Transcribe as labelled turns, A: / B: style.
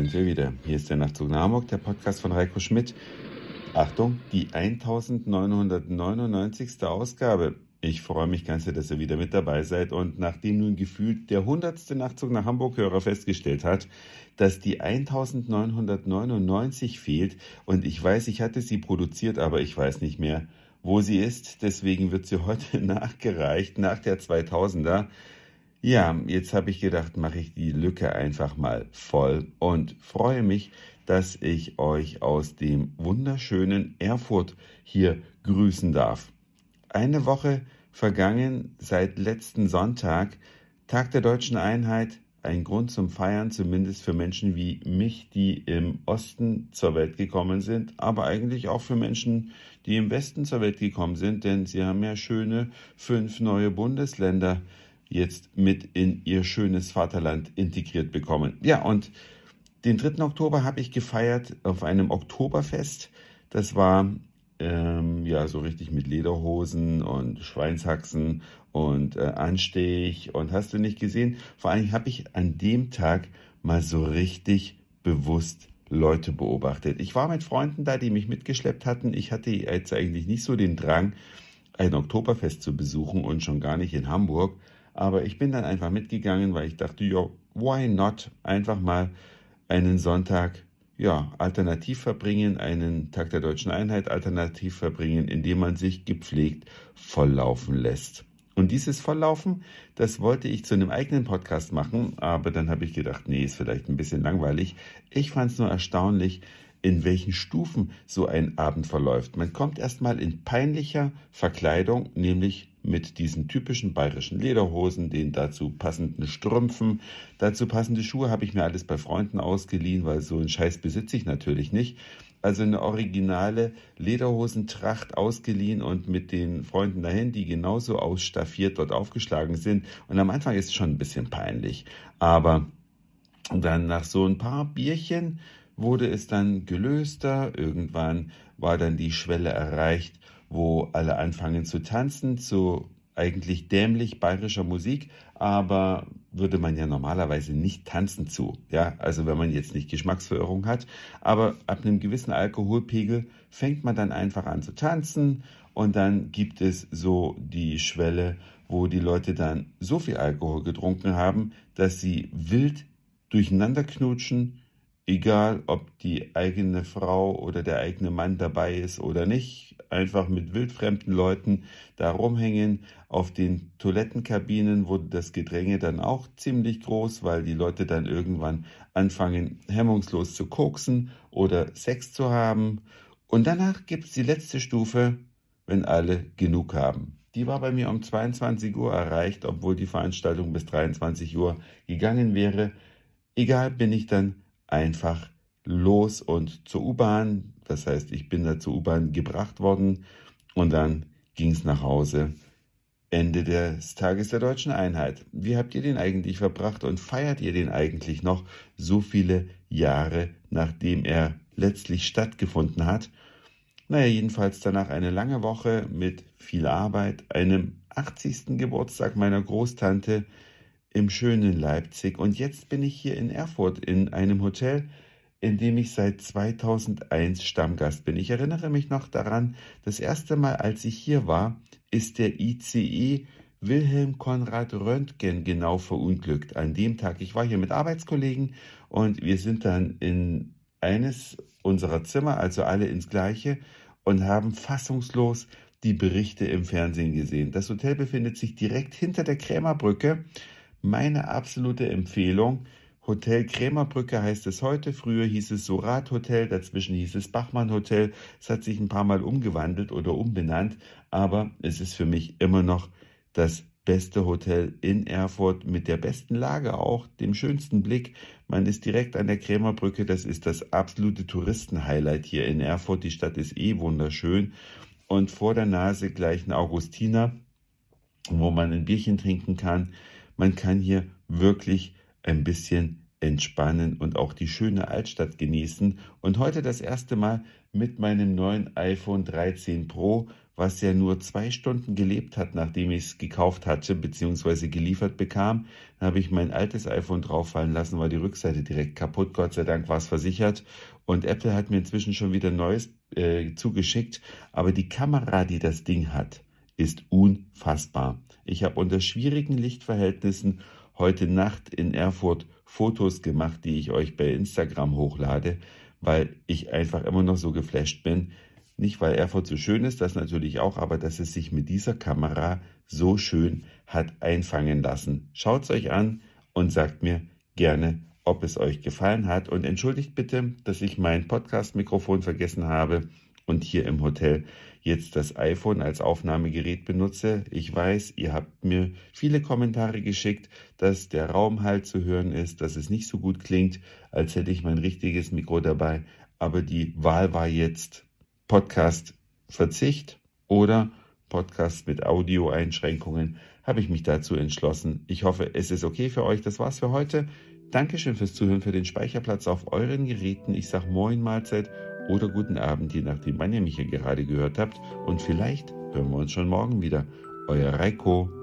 A: sind wir wieder. Hier ist der Nachtzug nach Hamburg, der Podcast von Reiko Schmidt. Achtung, die 1999. Ausgabe. Ich freue mich ganz sehr, dass ihr wieder mit dabei seid. Und nachdem nun gefühlt der 100. Nachtzug nach Hamburg-Hörer festgestellt hat, dass die 1999 fehlt und ich weiß, ich hatte sie produziert, aber ich weiß nicht mehr, wo sie ist. Deswegen wird sie heute nachgereicht, nach der 2000er. Ja, jetzt habe ich gedacht, mache ich die Lücke einfach mal voll und freue mich, dass ich euch aus dem wunderschönen Erfurt hier grüßen darf. Eine Woche vergangen seit letzten Sonntag, Tag der deutschen Einheit, ein Grund zum Feiern, zumindest für Menschen wie mich, die im Osten zur Welt gekommen sind, aber eigentlich auch für Menschen, die im Westen zur Welt gekommen sind, denn sie haben ja schöne fünf neue Bundesländer jetzt mit in ihr schönes Vaterland integriert bekommen. Ja, und den 3. Oktober habe ich gefeiert auf einem Oktoberfest. Das war ähm, ja so richtig mit Lederhosen und Schweinshaxen und äh, Anstich und hast du nicht gesehen? Vor allem habe ich an dem Tag mal so richtig bewusst Leute beobachtet. Ich war mit Freunden da, die mich mitgeschleppt hatten. Ich hatte jetzt eigentlich nicht so den Drang, ein Oktoberfest zu besuchen und schon gar nicht in Hamburg. Aber ich bin dann einfach mitgegangen, weil ich dachte, ja, why not? Einfach mal einen Sonntag ja, alternativ verbringen, einen Tag der deutschen Einheit alternativ verbringen, indem man sich gepflegt volllaufen lässt. Und dieses Volllaufen, das wollte ich zu einem eigenen Podcast machen, aber dann habe ich gedacht, nee, ist vielleicht ein bisschen langweilig. Ich fand es nur erstaunlich, in welchen Stufen so ein Abend verläuft. Man kommt erstmal in peinlicher Verkleidung, nämlich mit diesen typischen bayerischen Lederhosen, den dazu passenden Strümpfen, dazu passende Schuhe habe ich mir alles bei Freunden ausgeliehen, weil so einen Scheiß besitze ich natürlich nicht. Also eine originale Lederhosentracht ausgeliehen und mit den Freunden dahin, die genauso ausstaffiert dort aufgeschlagen sind. Und am Anfang ist es schon ein bisschen peinlich. Aber dann nach so ein paar Bierchen wurde es dann gelöster. Irgendwann war dann die Schwelle erreicht, wo alle anfangen zu tanzen, zu eigentlich dämlich bayerischer Musik, aber würde man ja normalerweise nicht tanzen zu. Ja, also wenn man jetzt nicht Geschmacksverirrung hat, aber ab einem gewissen Alkoholpegel fängt man dann einfach an zu tanzen und dann gibt es so die Schwelle, wo die Leute dann so viel Alkohol getrunken haben, dass sie wild durcheinander knutschen, egal ob die eigene Frau oder der eigene Mann dabei ist oder nicht, einfach mit wildfremden Leuten da rumhängen. Auf den Toilettenkabinen wurde das Gedränge dann auch ziemlich groß, weil die Leute dann irgendwann anfangen, hemmungslos zu koksen oder Sex zu haben. Und danach gibt es die letzte Stufe, wenn alle genug haben. Die war bei mir um 22 Uhr erreicht, obwohl die Veranstaltung bis 23 Uhr gegangen wäre. Egal bin ich dann einfach los und zur U-Bahn. Das heißt, ich bin da zur U-Bahn gebracht worden und dann ging es nach Hause. Ende des Tages der deutschen Einheit. Wie habt ihr den eigentlich verbracht und feiert ihr den eigentlich noch so viele Jahre, nachdem er letztlich stattgefunden hat? Naja, jedenfalls danach eine lange Woche mit viel Arbeit, einem 80. Geburtstag meiner Großtante, im schönen Leipzig und jetzt bin ich hier in Erfurt in einem Hotel, in dem ich seit 2001 Stammgast bin. Ich erinnere mich noch daran, das erste Mal, als ich hier war, ist der ICE Wilhelm Konrad Röntgen genau verunglückt. An dem Tag, ich war hier mit Arbeitskollegen und wir sind dann in eines unserer Zimmer, also alle ins gleiche, und haben fassungslos die Berichte im Fernsehen gesehen. Das Hotel befindet sich direkt hinter der Krämerbrücke meine absolute Empfehlung. Hotel Krämerbrücke heißt es heute. Früher hieß es Sorat Hotel, dazwischen hieß es Bachmann Hotel. Es hat sich ein paar Mal umgewandelt oder umbenannt, aber es ist für mich immer noch das beste Hotel in Erfurt mit der besten Lage auch, dem schönsten Blick. Man ist direkt an der Krämerbrücke, das ist das absolute Touristenhighlight hier in Erfurt. Die Stadt ist eh wunderschön und vor der Nase gleich ein Augustiner, wo man ein Bierchen trinken kann. Man kann hier wirklich ein bisschen entspannen und auch die schöne Altstadt genießen. Und heute das erste Mal mit meinem neuen iPhone 13 Pro, was ja nur zwei Stunden gelebt hat, nachdem ich es gekauft hatte bzw. geliefert bekam. Dann habe ich mein altes iPhone drauffallen lassen, war die Rückseite direkt kaputt. Gott sei Dank war es versichert. Und Apple hat mir inzwischen schon wieder neues äh, zugeschickt. Aber die Kamera, die das Ding hat, ist unfassbar. Ich habe unter schwierigen Lichtverhältnissen heute Nacht in Erfurt Fotos gemacht, die ich euch bei Instagram hochlade, weil ich einfach immer noch so geflasht bin. Nicht, weil Erfurt so schön ist, das natürlich auch, aber dass es sich mit dieser Kamera so schön hat einfangen lassen. Schaut es euch an und sagt mir gerne, ob es euch gefallen hat. Und entschuldigt bitte, dass ich mein Podcast-Mikrofon vergessen habe und hier im Hotel jetzt das iPhone als Aufnahmegerät benutze. Ich weiß, ihr habt mir viele Kommentare geschickt, dass der Raum halt zu hören ist, dass es nicht so gut klingt, als hätte ich mein richtiges Mikro dabei. Aber die Wahl war jetzt Podcast Verzicht oder Podcast mit Audioeinschränkungen. Habe ich mich dazu entschlossen. Ich hoffe, es ist okay für euch. Das war's für heute. Dankeschön fürs Zuhören, für den Speicherplatz auf euren Geräten. Ich sage Moin Mahlzeit oder guten Abend, je nachdem, wann ihr mich hier gerade gehört habt. Und vielleicht hören wir uns schon morgen wieder. Euer Reiko.